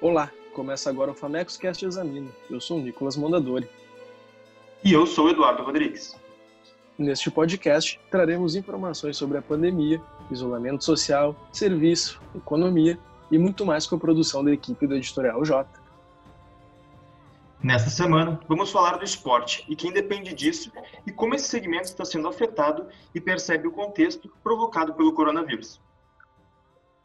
Olá, começa agora o Famecos Cast Examina. Eu sou o Nicolas Mondadori. E eu sou o Eduardo Rodrigues. Neste podcast, traremos informações sobre a pandemia, isolamento social, serviço, economia e muito mais com a produção da equipe do Editorial J. Nesta semana, vamos falar do esporte e quem depende disso e como esse segmento está sendo afetado e percebe o contexto provocado pelo coronavírus.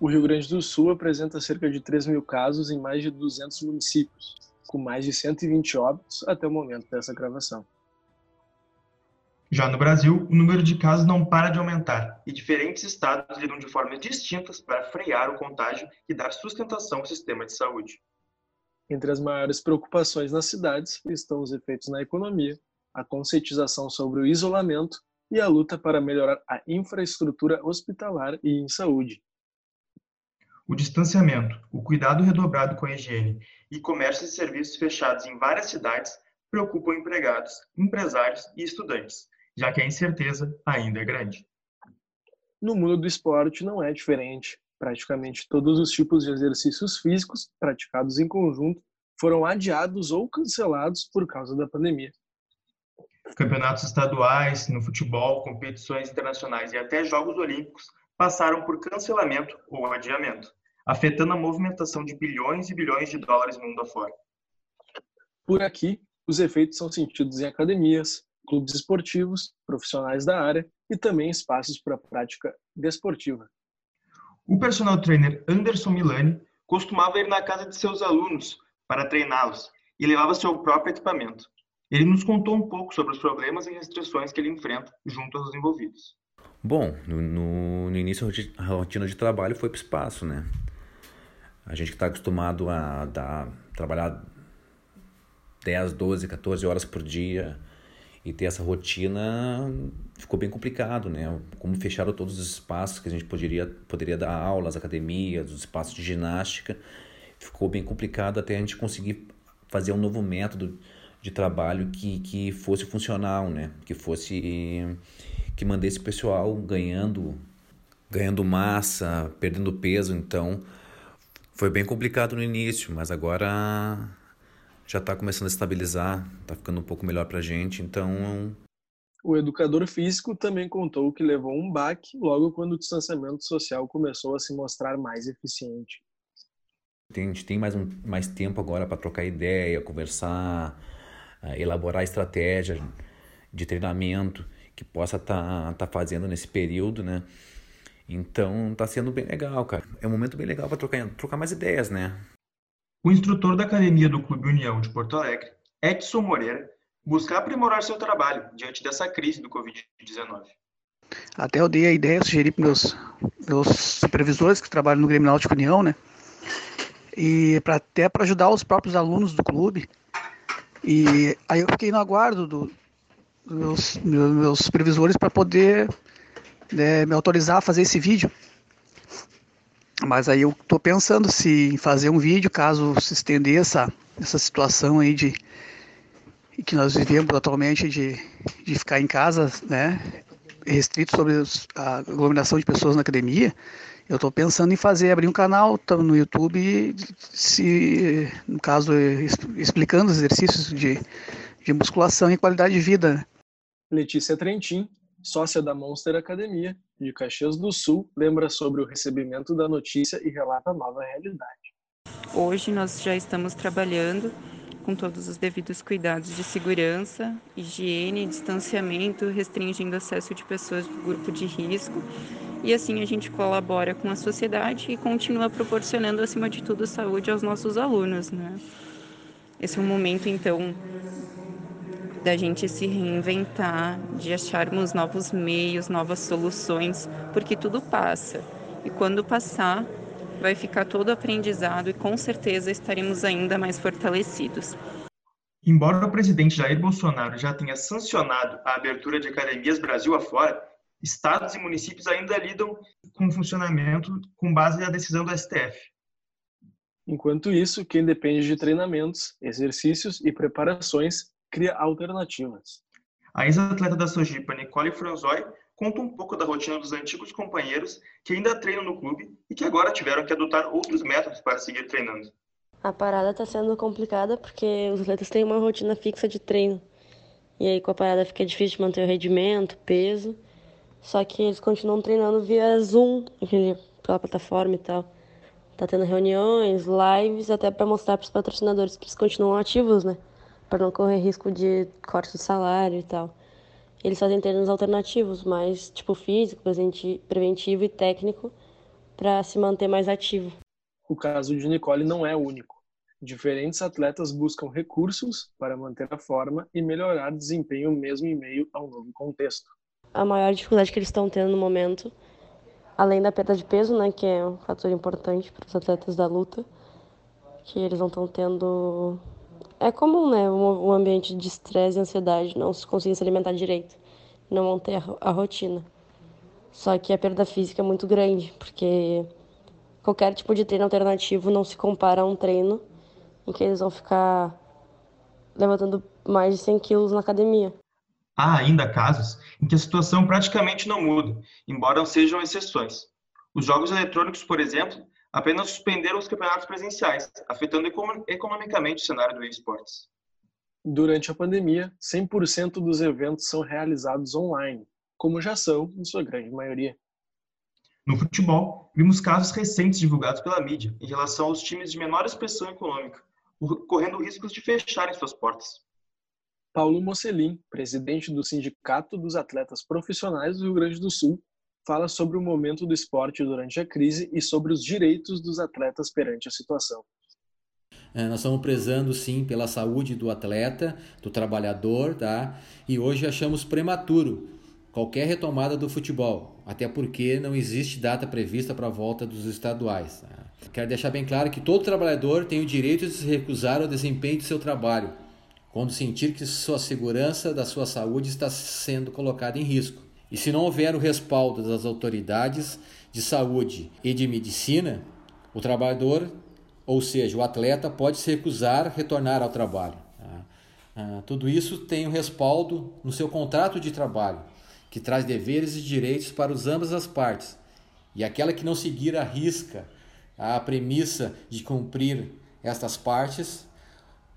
O Rio Grande do Sul apresenta cerca de 3 mil casos em mais de 200 municípios, com mais de 120 óbitos até o momento dessa gravação. Já no Brasil, o número de casos não para de aumentar e diferentes estados lidam de formas distintas para frear o contágio e dar sustentação ao sistema de saúde. Entre as maiores preocupações nas cidades estão os efeitos na economia, a conscientização sobre o isolamento e a luta para melhorar a infraestrutura hospitalar e em saúde. O distanciamento, o cuidado redobrado com a higiene e comércios e serviços fechados em várias cidades preocupam empregados, empresários e estudantes, já que a incerteza ainda é grande. No mundo do esporte não é diferente. Praticamente todos os tipos de exercícios físicos praticados em conjunto foram adiados ou cancelados por causa da pandemia. Campeonatos estaduais, no futebol, competições internacionais e até Jogos Olímpicos passaram por cancelamento ou adiamento, afetando a movimentação de bilhões e bilhões de dólares mundo afora. Por aqui, os efeitos são sentidos em academias, clubes esportivos, profissionais da área e também espaços para prática desportiva. O personal trainer Anderson Milani costumava ir na casa de seus alunos para treiná-los e levava seu próprio equipamento. Ele nos contou um pouco sobre os problemas e restrições que ele enfrenta junto aos envolvidos. Bom, no, no, início a rotina de trabalho foi para o espaço, né? A gente que está acostumado a dar, trabalhar 10, 12, 14 horas por dia e ter essa rotina ficou bem complicado, né? Como fecharam todos os espaços que a gente poderia, poderia dar aulas, academias, os espaços de ginástica, ficou bem complicado até a gente conseguir fazer um novo método de trabalho que, que fosse funcional, né? Que fosse que mandasse o pessoal ganhando ganhando massa, perdendo peso, então foi bem complicado no início, mas agora já está começando a estabilizar, está ficando um pouco melhor para a gente, então... O educador físico também contou que levou um baque logo quando o distanciamento social começou a se mostrar mais eficiente. A gente tem mais, um, mais tempo agora para trocar ideia, conversar, uh, elaborar estratégia de treinamento que possa estar tá, tá fazendo nesse período, né? Então tá sendo bem legal, cara. É um momento bem legal para trocar, trocar mais ideias, né? O instrutor da academia do Clube União de Porto Alegre, Edson Moreira, busca aprimorar seu trabalho diante dessa crise do Covid-19. Até eu dei a ideia, sugeri para meus, meus supervisores que trabalham no Grêmio Náutico União, né? E pra, até para ajudar os próprios alunos do clube. E aí eu fiquei no aguardo do, dos meus, meus supervisores para poder né, me autorizar a fazer esse vídeo. Mas aí eu estou pensando se fazer um vídeo, caso se estender essa, essa situação aí de que nós vivemos atualmente de, de ficar em casa, né, restrito sobre a aglomeração de pessoas na academia, eu estou pensando em fazer, abrir um canal no YouTube, se, no caso, explicando os exercícios de, de musculação e qualidade de vida. Letícia Trentin, sócia da Monster Academia, de Caxias do Sul, lembra sobre o recebimento da notícia e relata a nova realidade. Hoje nós já estamos trabalhando com todos os devidos cuidados de segurança, higiene, distanciamento, restringindo acesso de pessoas do grupo de risco. E assim a gente colabora com a sociedade e continua proporcionando, acima de tudo, saúde aos nossos alunos. Né? Esse é um momento, então, da gente se reinventar, de acharmos novos meios, novas soluções, porque tudo passa. E quando passar, vai ficar todo aprendizado e com certeza estaremos ainda mais fortalecidos. Embora o presidente Jair Bolsonaro já tenha sancionado a abertura de academias Brasil afora, estados e municípios ainda lidam com o funcionamento com base na decisão do STF. Enquanto isso, quem depende de treinamentos, exercícios e preparações cria alternativas. A ex-atleta da Sojipa, Nicole Franzoi, conta um pouco da rotina dos antigos companheiros que ainda treinam no clube e que agora tiveram que adotar outros métodos para seguir treinando. A parada está sendo complicada porque os atletas têm uma rotina fixa de treino. E aí com a parada fica difícil de manter o rendimento, peso. Só que eles continuam treinando via Zoom, pela plataforma e tal. Tá tendo reuniões, lives, até para mostrar para os patrocinadores que eles continuam ativos, né? Para não correr risco de corte de salário e tal. Eles fazem treinos alternativos, mais tipo físico, preventivo e técnico, para se manter mais ativo. O caso de Nicole não é único. Diferentes atletas buscam recursos para manter a forma e melhorar desempenho mesmo em meio a um novo contexto a maior dificuldade que eles estão tendo no momento, além da perda de peso, né, que é um fator importante para os atletas da luta, que eles não estão tendo. É comum, né, um, ambiente de estresse e ansiedade, não se conseguir se alimentar direito, não manter a, a rotina. Só que a perda física é muito grande, porque qualquer tipo de treino alternativo não se compara a um treino em que eles vão ficar levantando mais de 100 quilos na academia. Há ainda casos em que a situação praticamente não muda, embora sejam exceções. Os jogos eletrônicos, por exemplo, apenas suspenderam os campeonatos presenciais, afetando economicamente o cenário do esportes. Durante a pandemia, 100% dos eventos são realizados online, como já são em sua grande maioria. No futebol, vimos casos recentes divulgados pela mídia em relação aos times de menor expressão econômica, correndo riscos de fecharem suas portas. Paulo Mocelin, presidente do Sindicato dos Atletas Profissionais do Rio Grande do Sul, fala sobre o momento do esporte durante a crise e sobre os direitos dos atletas perante a situação. É, nós estamos prezando sim pela saúde do atleta, do trabalhador, tá? E hoje achamos prematuro qualquer retomada do futebol, até porque não existe data prevista para a volta dos estaduais. Tá? Quero deixar bem claro que todo trabalhador tem o direito de se recusar ao desempenho de seu trabalho, quando sentir que sua segurança da sua saúde está sendo colocada em risco. E se não houver o respaldo das autoridades de saúde e de medicina, o trabalhador, ou seja, o atleta, pode se recusar a retornar ao trabalho. Tá? Ah, tudo isso tem um respaldo no seu contrato de trabalho, que traz deveres e direitos para os ambas as partes. E aquela que não seguir a risca a premissa de cumprir estas partes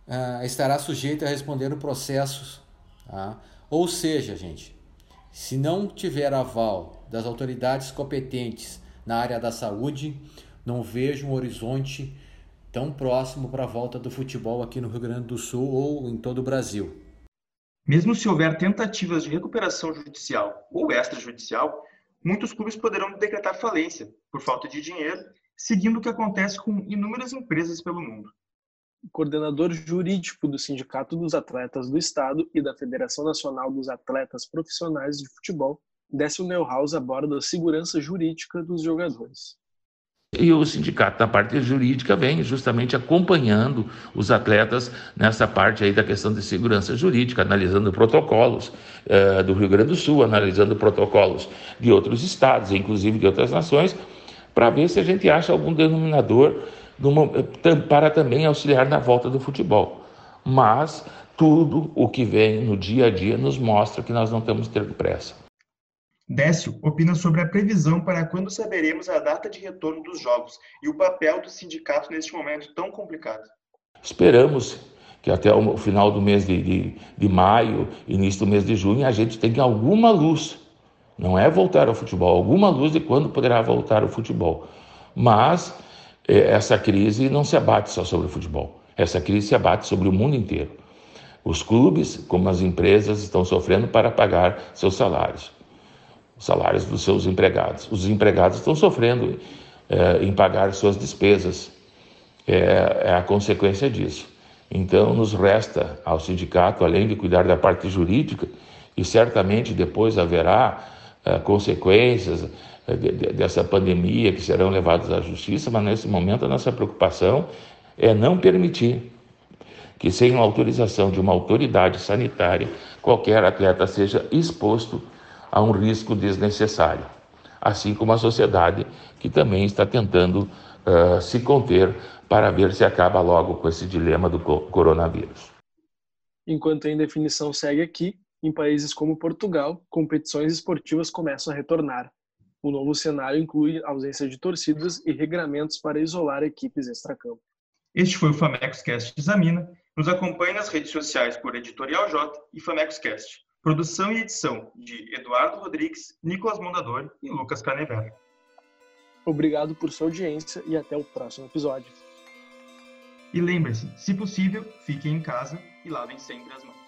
uh, estará sujeito a responder no processo. Ou seja, gente, se não tiver aval das autoridades competentes na área da saúde, não vejo um horizonte tão próximo para a volta do futebol aqui no Rio Grande do Sul ou em todo o Brasil. Mesmo se houver tentativas de recuperação judicial ou extrajudicial, muitos clubes poderão decretar falência por falta de dinheiro, seguindo o que acontece com inúmeras empresas pelo mundo coordenador jurídico do Sindicato dos Atletas do Estado e da Federação Nacional dos Atletas Profissionais de Futebol, Décio Neuhaus aborda a segurança jurídica dos jogadores. E o sindicato da parte jurídica vem justamente acompanhando os atletas nessa parte aí da questão de segurança jurídica, analisando protocolos eh, do Rio Grande do Sul, analisando protocolos de outros estados, inclusive de outras nações, para ver se a gente acha algum denominador para também auxiliar na volta do futebol. Mas tudo o que vem no dia a dia nos mostra que nós não temos que ter pressa. Décio opina sobre a previsão para quando saberemos a data de retorno dos jogos e o papel do sindicato neste momento tão complicado. Esperamos que até o final do mês de, de, de maio, início do mês de junho, a gente tenha alguma luz. Não é voltar ao futebol, alguma luz de quando poderá voltar ao futebol. Mas essa crise não se abate só sobre o futebol. Essa crise se abate sobre o mundo inteiro. Os clubes, como as empresas, estão sofrendo para pagar seus salários, os salários dos seus empregados. Os empregados estão sofrendo é, em pagar suas despesas. É, é a consequência disso. Então, nos resta ao sindicato, além de cuidar da parte jurídica, e certamente depois haverá é, consequências, dessa pandemia que serão levados à justiça, mas nesse momento a nossa preocupação é não permitir que, sem autorização de uma autoridade sanitária, qualquer atleta seja exposto a um risco desnecessário. Assim como a sociedade, que também está tentando uh, se conter para ver se acaba logo com esse dilema do coronavírus. Enquanto a indefinição segue aqui, em países como Portugal, competições esportivas começam a retornar, o novo cenário inclui ausência de torcidas e regramentos para isolar equipes extracampo. Este foi o FamecosCast Examina. Nos acompanhe nas redes sociais por Editorial J e FamecosCast. Produção e edição de Eduardo Rodrigues, Nicolas Mondador e Lucas Canevera. Obrigado por sua audiência e até o próximo episódio. E lembre-se, se possível, fiquem em casa e lavem sempre as mãos.